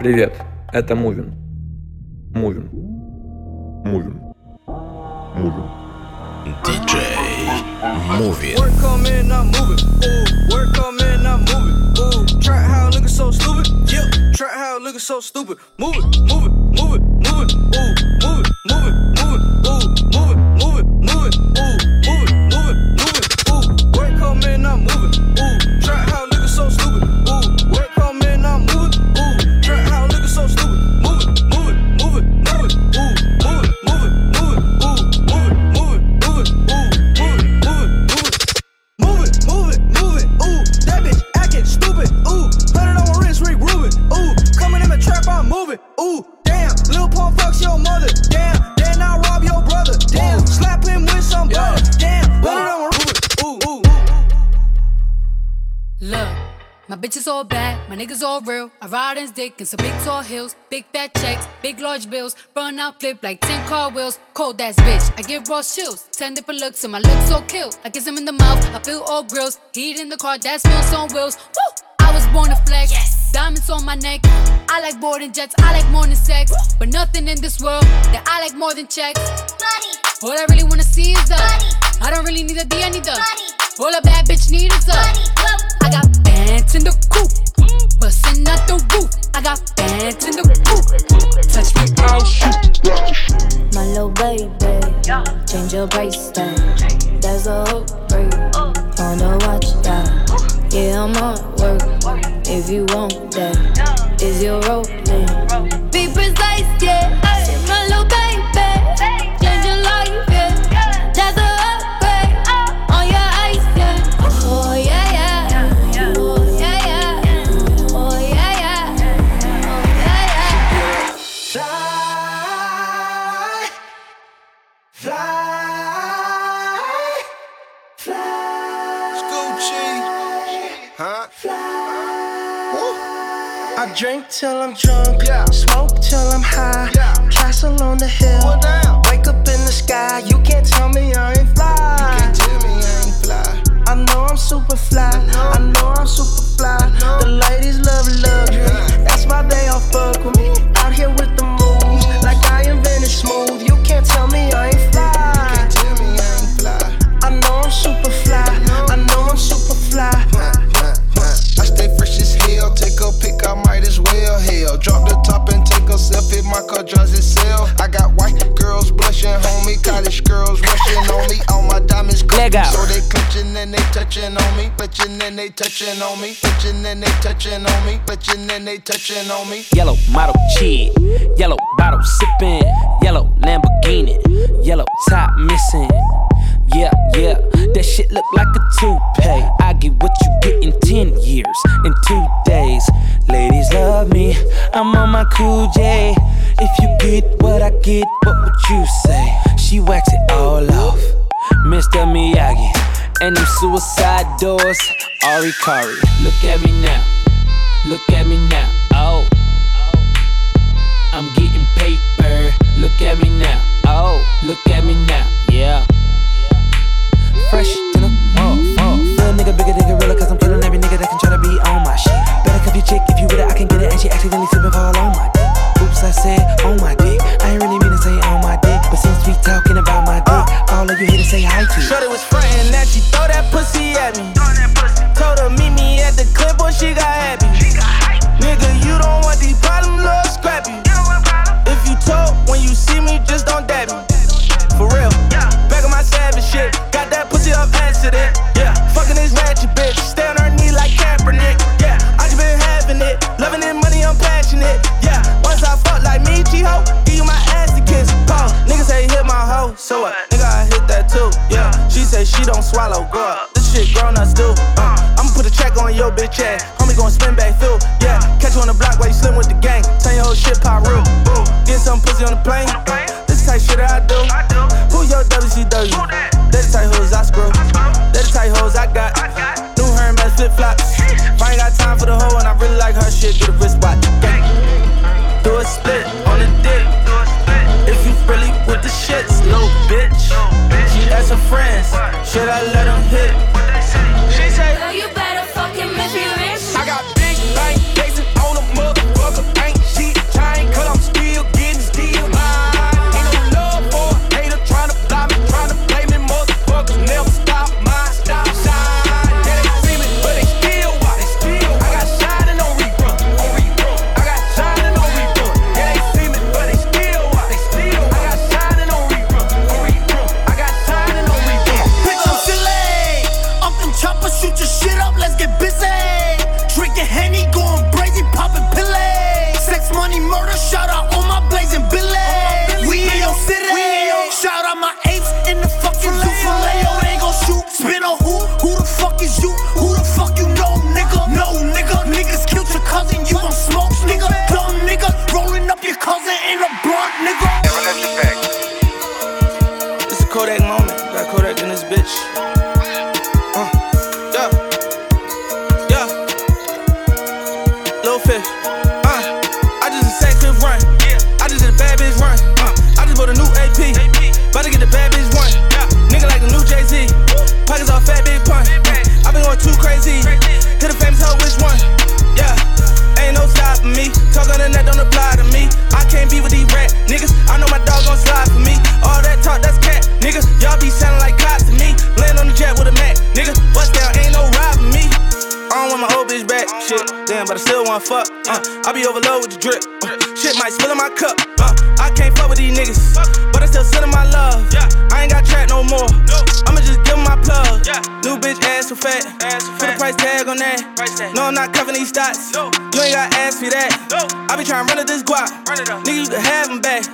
Привет, это Мувин. Мувин. Мувин. Мувин. Диджей Мувин. Work come in, I'm moving. Ooh, work come in, I'm moving. Ooh, try how looking so stupid. Yeah, try how looking so stupid. Move it, move it, move it, move it. Ooh, my bitch is all bad, my niggas all real. I ride in dick in some big tall hills, big fat checks, big large bills. Run out flip like 10 car wheels. Cold ass bitch, I give raw chills. 10 different looks, and my looks so kill. I kiss him in the mouth, I feel all grills. Heat in the car, that smells on wheels. Woo! I was born to flex. Diamonds on my neck. I like boarding jets, I like more than sex. But nothing in this world that I like more than checks. Money. All I really wanna see is the. Money. I don't really need a D, I need the. All a bad bitch need is the. Money. I got bands in the coop, bustin' out the roof. I got bands in the coop. Touch me, I'll shoot. My little baby, change your price tag. There's a hook break on the watch that. Yeah, I'm on work. If you want that, is your role? Be precise, yeah. Out. so they clutching and they touching on me. Clutching and they touching on me. Clutching and they touching on me. Clutching and they touching on me. Yellow model chick, yellow bottle sipping, yellow Lamborghini, yellow top missing. Yeah, yeah, that shit look like a toupee. I get what you get in 10 years, in two days. Ladies love me, I'm on my cool J. If you get what I get, what would you say? She wax it all off, Mr. Miyagi. And them suicide doors, Ari Kari. Look at me now, look at me now, oh. I'm getting paper. Look at me now. Oh, look at me now. Yeah. Fresh to the oh, oh. Little nigga bigger than gorilla, cause I'm killing every nigga that can try to be on my shit. Better cuff your chick if you with it, I can get it. And she accidentally slip and fall on my dick. Oops, I said on say hi to. Shorty was frontin' that she ass so fat. Put a price tag on that. No, I'm not covering these stats. You ain't got ass for that. I be trying to run up this guap. Nigga, you can have them back.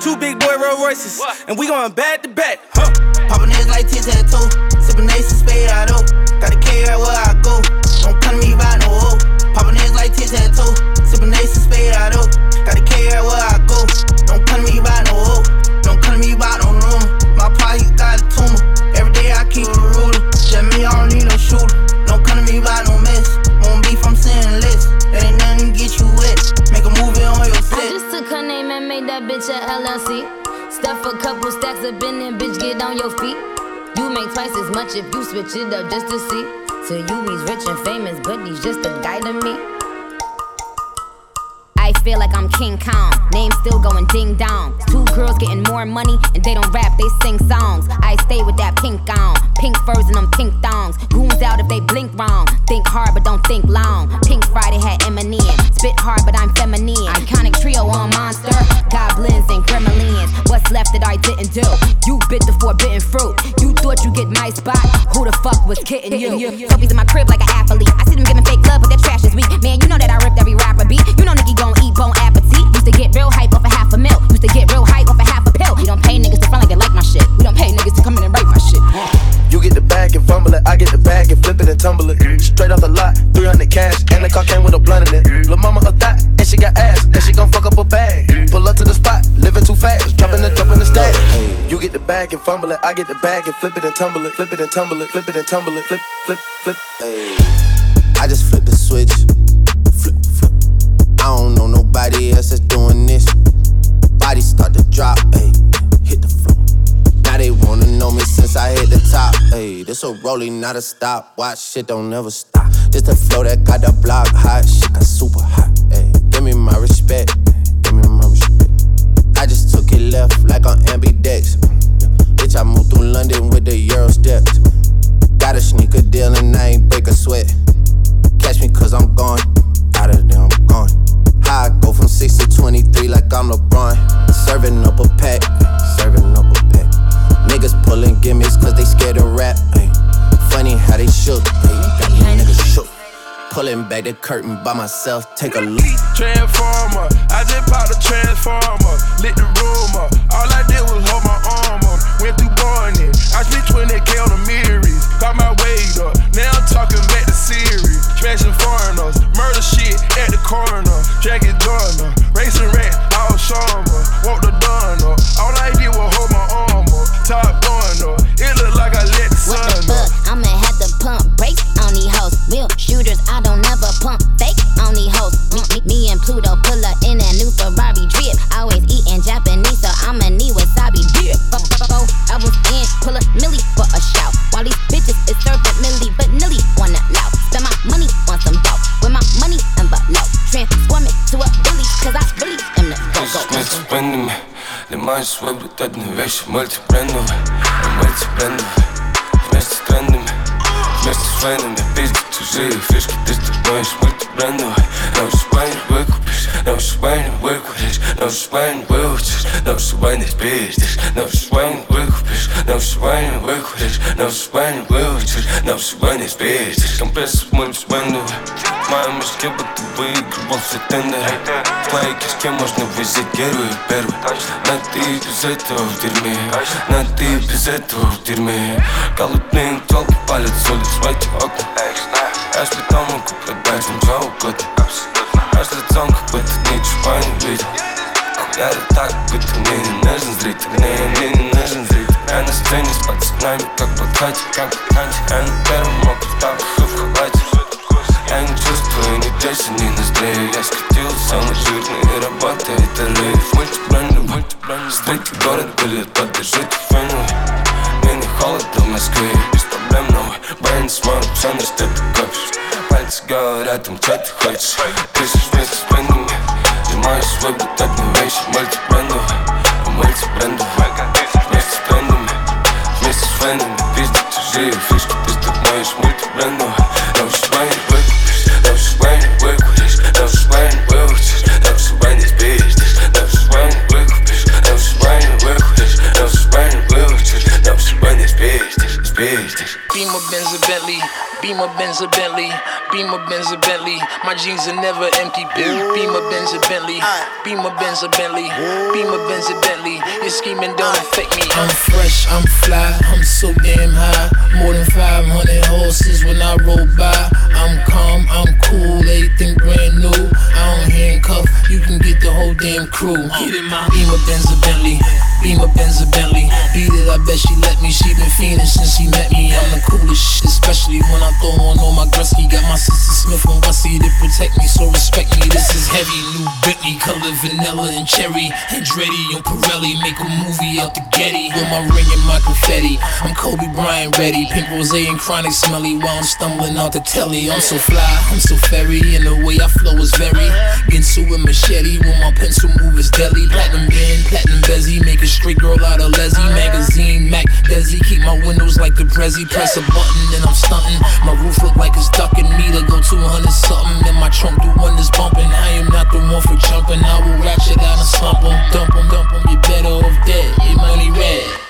Two big boy Rolls Royces, and we going back to back. Huh. Poppin' niggas like tic tac toe. Sippin' ace and spade out of. Gotta carry where I go. Don't come to me by no hoe. Poppin' niggas like tic tac toe. Sippin' ace and spade out of. Gotta carry where I go. That bitch a LLC. Stuff a couple stacks up in there, bitch, get on your feet. You make twice as much if you switch it up just to see. To you, he's rich and famous, but he's just a guy to me. I feel like I'm King Kong. Name still going ding dong. Two girls getting more money and they don't rap, they sing songs. I stay with that pink on. Pink furs and them pink thongs. Goons out if they blink wrong. Think hard but don't think long. Pink Friday had Eminem. Spit hard but I'm feminine. Iconic trio on monster. Goblins and gremlins. What's left that I didn't do? You bit the forbidden fruit. You thought you get my spot. Who the fuck was kidding you? Trophies in my crib like an athlete. I see them giving fake love, but their trash is weak. Man, you know that I ripped every rapper beat. You know Nicki gon' eat bone appetit. Used to get real hype off a half a mil. Used to get real hype off a half a pill. We don't pay niggas to front like they like my shit. We don't pay niggas to come in and write my shit. You get the bag and fumble it, I get the bag and flip it and tumble it. Straight off the lot, 300 cash, and the car came with a blunt in it. Lil' mama a thot, and she got ass, and she gon' fuck up a bag. Pull up to the spot, living too fast, dropping the drop in the stack. You get the bag and fumble it, I get the bag and flip it and tumble it, flip it and tumble it, flip it and tumble it, flip, flip, flip. Ayy. I just flip the switch. Flip, flip. I don't know nobody else that's doing this. Body start to drop, ayy. Hit the floor. Now they wanna know me since I hit the top. Ayy, this a rolling, not a stop. Watch shit don't never stop. This the flow that got the block hot. Shit got super hot. Ayy, give me my respect. Give me my respect. I just took it left like on ambidex. Bitch, I moved through London with the Euro steps. Got a sneaker deal and I ain't break a sweat. Catch me cause I'm gone. Out of there, I'm gone. I go from 6 to 23 like I'm LeBron. Serving up a pack, serving up a pack. Niggas pulling gimmicks cause they scared to rap. ay. Funny how they shook, ay. got niggas. Pulling back the curtain by myself, take a look. Transformer, I just popped a transformer, lit the room up. All I did was hold my arm up, went through Barney. I spent 20k on the mirrors, got my weight up. Now I'm talking back to Siri, smashing foreigners, murder shit at the corner, Jackie Joyner, racing rats, all summer, Ведь одна вещь мультибрендовая, мультибрендовая Вместе с трендами, вместе с фэнами Пиздят чужие фишки, ты стартуешь мультибрендовая Научишь баню выкупишь, научишь баню выкуришь Научишь баню выучишь, научишь баню пиздишь. Научишь баню выкупишь, научишь баню выкуришь Научишь баню выучишь, научишь баню пиздишь. Компрессор мультибрендовая Моя мышка будто выигрывал все тендеры в моей кишке можно первый и первый Но ты без этого в дерьме. Но ты без этого в дерьме. Голодные телки палят с улиц в эти окна Я ж потом могу продать им что угодно. Наш лицом как будто ничего не видел. Я так, будто мне не нужен зритель Мне, мне не нужен зритель. Я на сцене с пацанами, как в блокаде Как блокаде Я на первом ставить в халате Yani чувствую, не дальше, не назрею Я скатился на жирный, работает лев Мультибренды, мультибренды, стрит, город пылит, поддержит фэнли Мне не холодно в Москве, без проблем новый Бэйн смарт, все на что ты копишь Пальцы говорят им, что ты хочешь Пишешь вместе с брендами Ты можешь выбрать одну вещь Мультибрендовый, а мультибрендовый Вместе с брендами, вместе с фэнами Пиздят чужие фишки, ты стоп моешь мультибрендовый Рушишь мои Benz, a Bentley. Beamer, Benz, a Bentley. My jeans are never empty. Beamer, Benz, a Bentley. Beamer, Benz, a Bentley. Beamer, Benz, a Bentley. Your scheming don't affect me. I'm fresh, I'm fly, I'm so damn high. More than 500 horses when I roll by. I'm calm, I'm cool, everything brand new. I don't handcuff, you can get the whole damn crew. Get in my Beamer, Benz, a Bentley. Beamer, Benz, a Bentley. Beat it, I bet she let me. She been fiending since she met me. I'm the coolest shit, especially when I throw on all my Gretzky. Got my sister Smith and Wessie to protect me, so respect me. This is heavy, new Bentley, color vanilla and cherry. Andretti on Pirelli, make a movie out the Getty. With my ring and my confetti. I'm Kobe Bryant ready. Pink rose and chronic smelly while I'm stumbling out the telly. I'm so fly, I'm so fairy, and the way I flow is very. Into a machete when my pencil move is deadly. Platinum band, platinum bezzy, make a straight girl out of Leslie. Magazine, Mac, Desi, keep my windows like the Prezi. Press a button and I'm stunting. My roof look like it's ducking me to go 200 something. And my trunk do one that's bumping. I am not the one for jumping. I will ratchet out and slump 'em, dump 'em, dump 'em. You better off dead, your money red.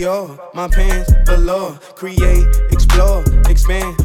Dior, my pants, below. Create, explore, expand,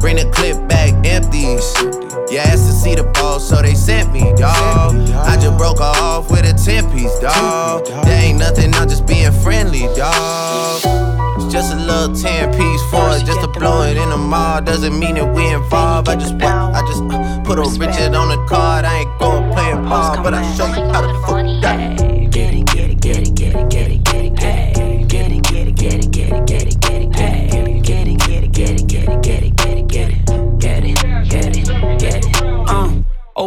Bring the clip back empty. You asked to see the ball, so they sent me, dog. I just broke off with a 10 piece, dog. There ain't nothing, I'm just being friendly, dog. just a little 10 piece for us. Just to blow it in the mall doesn't mean that we involved. I just? I just uh, put a Richard on the card. I ain't going playing ball, but I show you how to fuck that. Get it, get it, get it, get it, get it, get it, get it,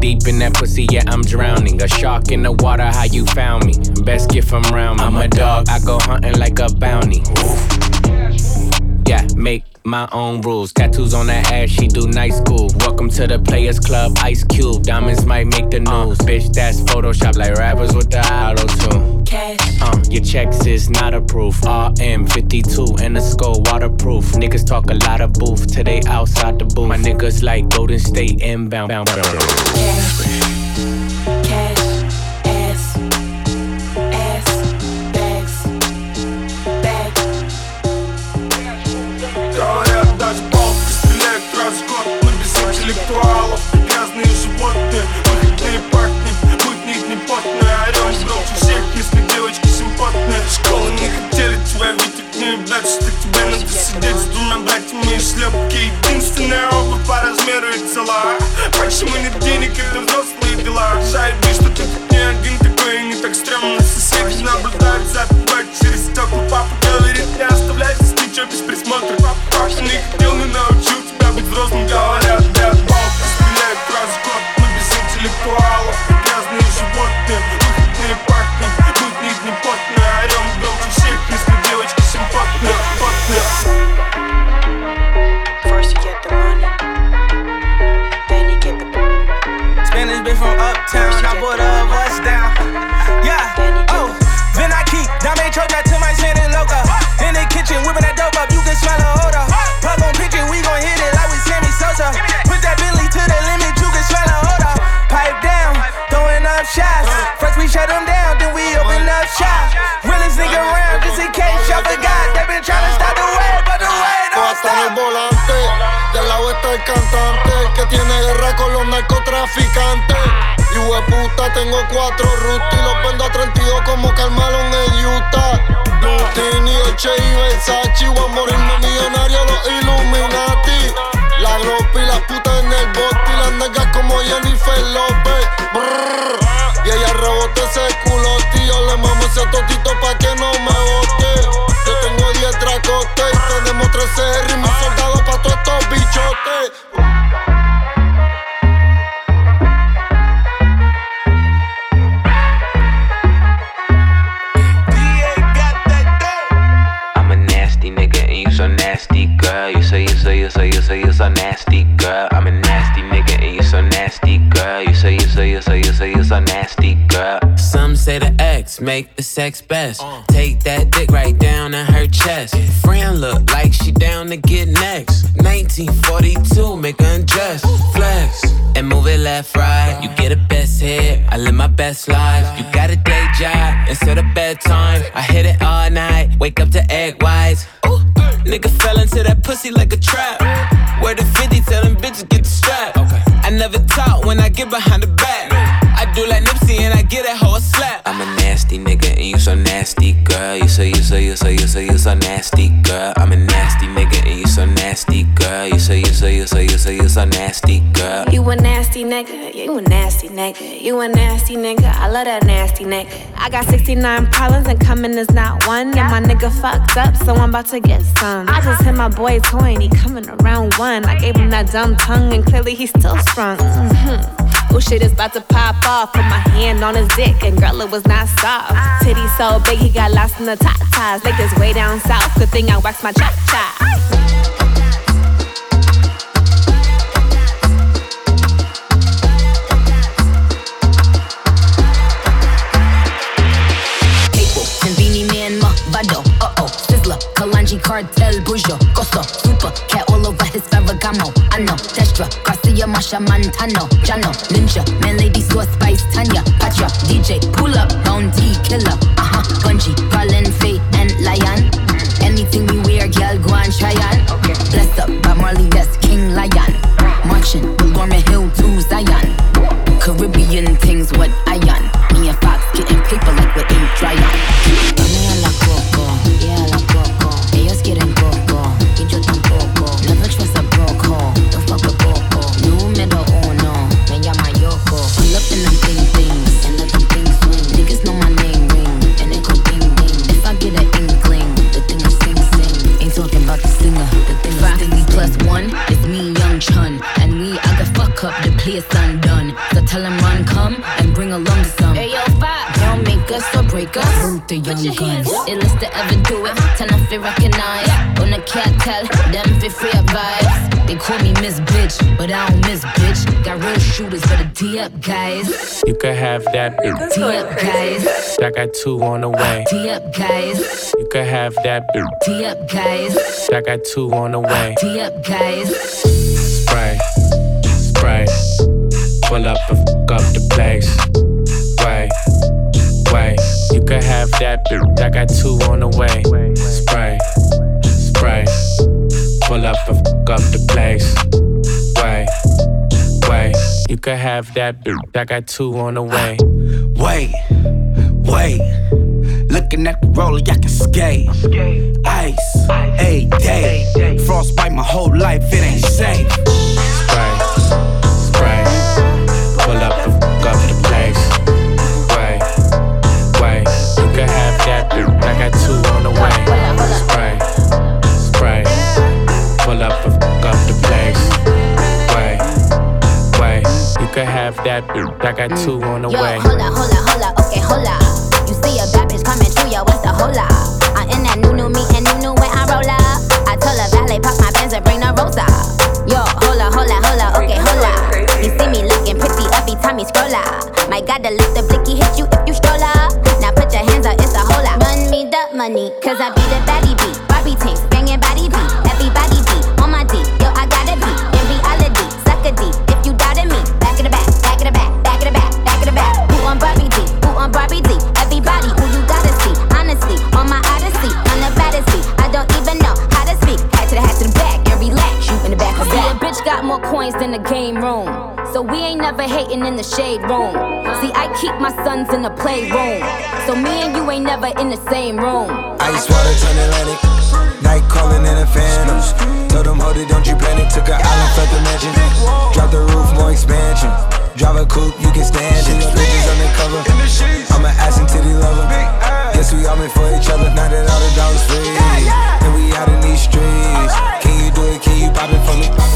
Deep in that pussy, yeah, I'm drowning. A shark in the water, how you found me? Best gift from round me. I'm a dog, I go hunting like a bounty. Yeah, make my own rules. Tattoos on her ass, she do night school. Welcome to the Players Club, Ice Cube. Diamonds might make the news. Uh, bitch, that's Photoshop like rappers with the auto tune. Cash. Uh, your checks is not approved. RM52 in the skull waterproof. Niggas talk a lot of booth Today outside the booth. My niggas like Golden State inbound. Bound, bound. Yeah. Bitch from uptown, I put a bust down. Yeah, oh, then I keep Dame Troja to my Shannon Loca. In the kitchen, whipping that dope up, you can smell the odor. Plug on picture, we gon' hit it like we Sammy Sosa. Put that Billy to the limit, you can smell the odor. Pipe down, throwing up shots. First we shut them down, then we open up shop. Realest nigga around, just in case y'all forgot. They been tryna stop the way, but the way don't Hasta en el stop. volante, lado está el cantante que tiene guerra con los narcotraficantes. Cuatro rutas y los vendo a 32 como Carmelo en Utah. Lutini, Dolce y Versace, voy a morirme millonario los Illuminati. La ropa y las putas en el bote y las nalgas como Jennifer López. Y ella rebota ese culote yo le mamo ese totito pa' que no me bote. Yo tengo 10 dracotes tenemos 13 R y mis soldados pa' todos estos bichotes. Nasty, girl. I'm a nasty nigga and you so nasty, girl. You say you say you say you say you so nasty, girl. Some say the X make the sex best. Take that dick right down in her chest. Friend look like she down to get next. 1942, make her undress. Flex and move it left, right. You get a best hit. I live my best life. You got a day job instead of bedtime. I hit it all night. Wake up to egg whites. Nigga fell into that pussy like a trap. Where the 50 tell them bitches get the strap. I never talk when I get behind the back. I do like Nipsey and I get that a slap. I'm a nasty nigga and you so nasty, girl. You say you say you say you say you so nasty, girl. I'm a nasty say you say you so nasty, girl. You a nasty nigga, you a nasty nigga, you a nasty nigga. I love that nasty nigga. I got 69 problems and coming is not one. And my nigga fucked up, so I'm about to get some. I just hit my boy toy and he coming around one. I gave him that dumb tongue and clearly he's still sprung. hmm Oh shit is about to pop off. Put my hand on his dick and girl it was not soft. Titty so big he got lost in the top ties. Like this way down south. Good thing I waxed my chop chop. Sizzla, Kartel, Buju, Costo, Super, cat all over his Ferragamo. I know, Destra, Garcia, my Machel Montano, Jano, Ninja, Man Lady, Source Spice, Tanya, Patra, DJ, pull up, Bounty, Killer, uh huh, Bungie, Garland, have that. D up, guys. I got two on the way. D up, guys. You could have that. D up, guys. I got two on the way. D up, guys. Spray, spray. Pull up and fuck up the place. Way, way. You could have that. I got two on the way. Spray, spray. Pull up and fuck up the place. Way, way. You could have that bitch. I got two on the way. Wait, wait. Looking at the roller, I can skate. Ice, a day. Frostbite my whole life, it ain't safe. That. I got two mm. on the Yo, way. hola, hola, hola, okay, hola. You see a bad bitch coming through, yo, what's the hola? I'm in that new, new me and new, new when I roll up. I told her valet, pop my Benz and bring the rosa. Yo, hola, hola, hola, okay, hola. You see me looking pretty every time you scroll up. My God, the lift the blicky hit you if you stroll up. Now put your hands up, it's a hola. Run me the money, cause I be the baddie beat. Room. So we ain't never hating in the shade room. See, I keep my sons in the playroom. So me and you ain't never in the same room. Ice water turn Atlantic. Night calling in a phantom. Told them, hold it, don't you panic. Took an island, felt the mansion. Drop the roof, more expansion. Drive a coupe, you can stand it. Bitches undercover. I'm an ass and titty lover. Guess we all meant for each other. Now that all the dogs free. And we out in these streets. Can you do it? Can you pop it for me?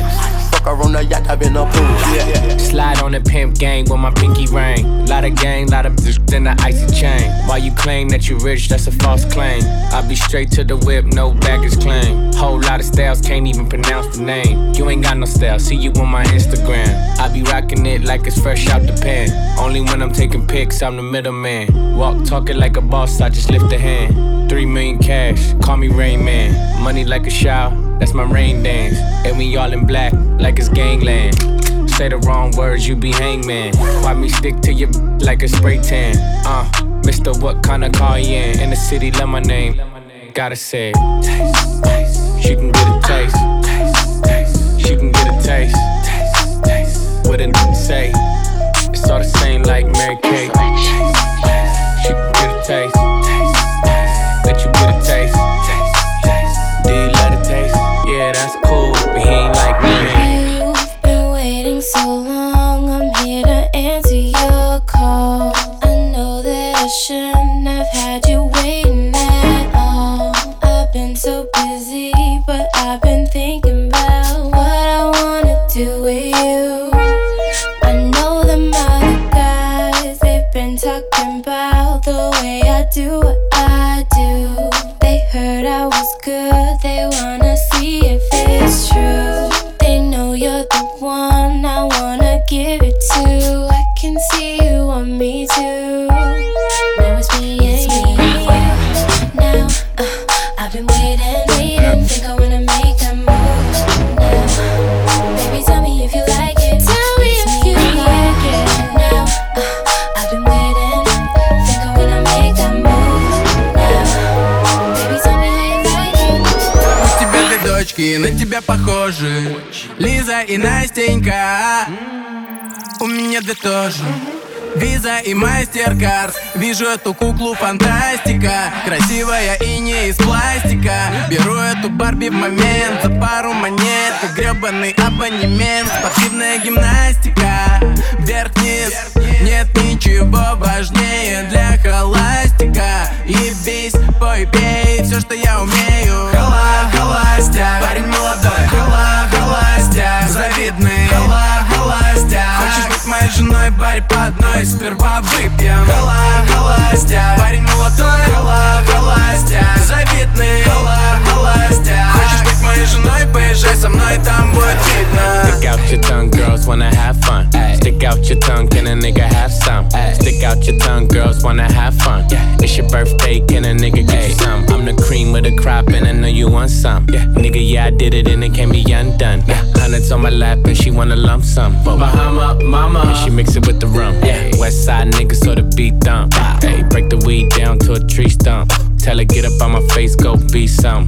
Her on the yacht, I've been a pool. Yeah. Slide on the pimp gang with my pinky ring. Lot of gang, lot of bitch in the icy chain. While you claim that you rich, that's a false claim. I be straight to the whip, no baggage claim. Whole lot of styles, can't even pronounce the name. You ain't got no style, see you on my Instagram. I be rocking it like it's fresh out the pen. Only when I'm taking pics, I'm the middleman. Walk talking like a boss, I just lift a hand. Three million cash, call me Rain Man. Money like a shower, that's my rain dance. And we all in black, like it's gangland. Say the wrong words, you be hangman. Why me stick to your like a spray tan? Uh, Mister, what kind of car you in? In the city, love my name. Gotta say. Taste, taste. She can get a taste. Taste, taste. She can get a taste. Taste, taste. What a nigga say? It's all the same like Mary Kate. with you. I know them other guys, they've been talking about the way I do тоже Виза и мастер-карт Вижу эту куклу фантастика. Красивая и не из пластика. Беру эту Барби в момент За пару монет. Как гребаный абонемент. Спортивная гимнастика. Вверх-вниз Нет ничего важнее для холастика. И бись, пой, пей. Все, что я умею барь по одной Сперва выпьем. Хола, холастяк Парень молодой. Хола, холастяк Завидный. Хола, холастяк Хочешь быть моей женой, поезжай со мной, там будет видно. Stick out your tongue, girls wanna have fun. Stick out your tongue, can a nigga have some? Stick out your tongue, girls wanna have fun. Yeah. It's your birthday, can a nigga get you some? I'm the cream of the crop, and I know you want some. Yeah. Nigga, yeah, I did it, and it can't be undone. Hundreds on my lap, and she wanna lump sum. Bahama, mama, and she mix it with the rum. Yeah, West side niggas, so the beat dump. Hey, break the weed down to a tree stump. Tell her get up on my face, go be some.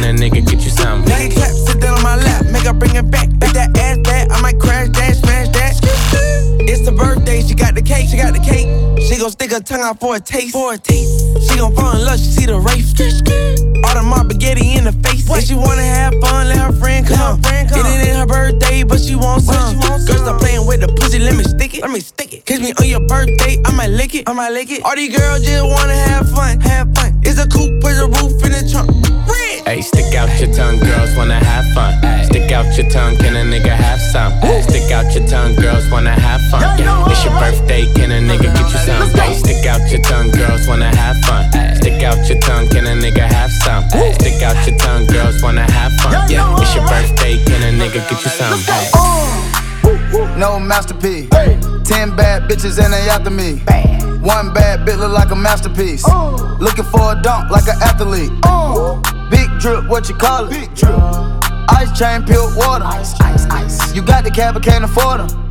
a nigga get you some? Nigga clap, sit down on my lap, make her bring it back. Make that ass back, I might crash that, smash that. It's the birthday, she got the cake, she got the cake. She gon' stick her tongue out for a taste, for a taste. She gon' fall in love, she see the race. All the mob spaghetti in the face. If she wanna have fun, let her friend come. It ain't her birthday, but she wants some. Girl, stop playing with the pussy, let me stick it. Let me stick it. Kiss me on your birthday, I might lick it. I might lick it. All these girls just wanna have fun, have fun. Red. Stick out your tongue, girls wanna have fun. Stick out your tongue, can a nigga have some? Stick out your tongue, girls wanna have fun. It's your birthday, can a nigga get you some? Hey, stick out your tongue, girls wanna have fun. Stick out your tongue, can a nigga have some? Stick out your tongue, girls wanna have fun. Yeah, it's your birthday, can a nigga get you some? Hey. No masterpiece. Ten bad bitches and they after me. One bad bitch look like a masterpiece. Looking for a dunk like an athlete. Big drip, what you call it? Big drip. Ice chain, pure water. Ice, ice, ice. You got the cab, but can't afford them.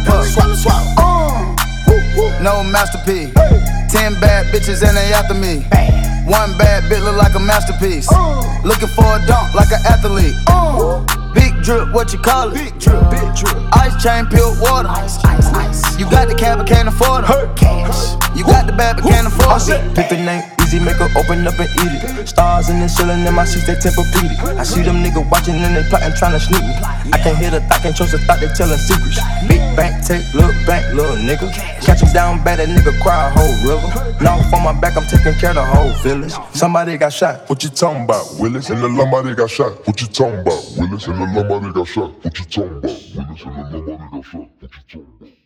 her. Swap, swap. Uh. No masterpiece. Ten bad bitches and they after me. One bad bitch look like a masterpiece. Uh. Looking for a dunk like an athlete. Uh. Big drip, what you call it? Big drip, big drip. Ice chain, pure water. Ice, ice, ice. You got the cab, but can't afford it. Cash. You got the bad, but can't afford it. Pick the name, easy, make her open up and eat it. Stars in the ceiling in my seats, they Tempur-Pedic. I see them niggas watching and they plotting, trying to sneak me. I can't hear the thought, can't trust the thought, they telling secrets. Big bank, take, look back, little nigga. Catch him down bad, that nigga cry a whole river. Now on my back, I'm taking care of the whole village. Somebody got shot. What you talking about, Willis? And the lumber got shot. What you talking about, Willis? And the lumber got shot. What you talking about, Willis? And the lumber got shot. What you talking about?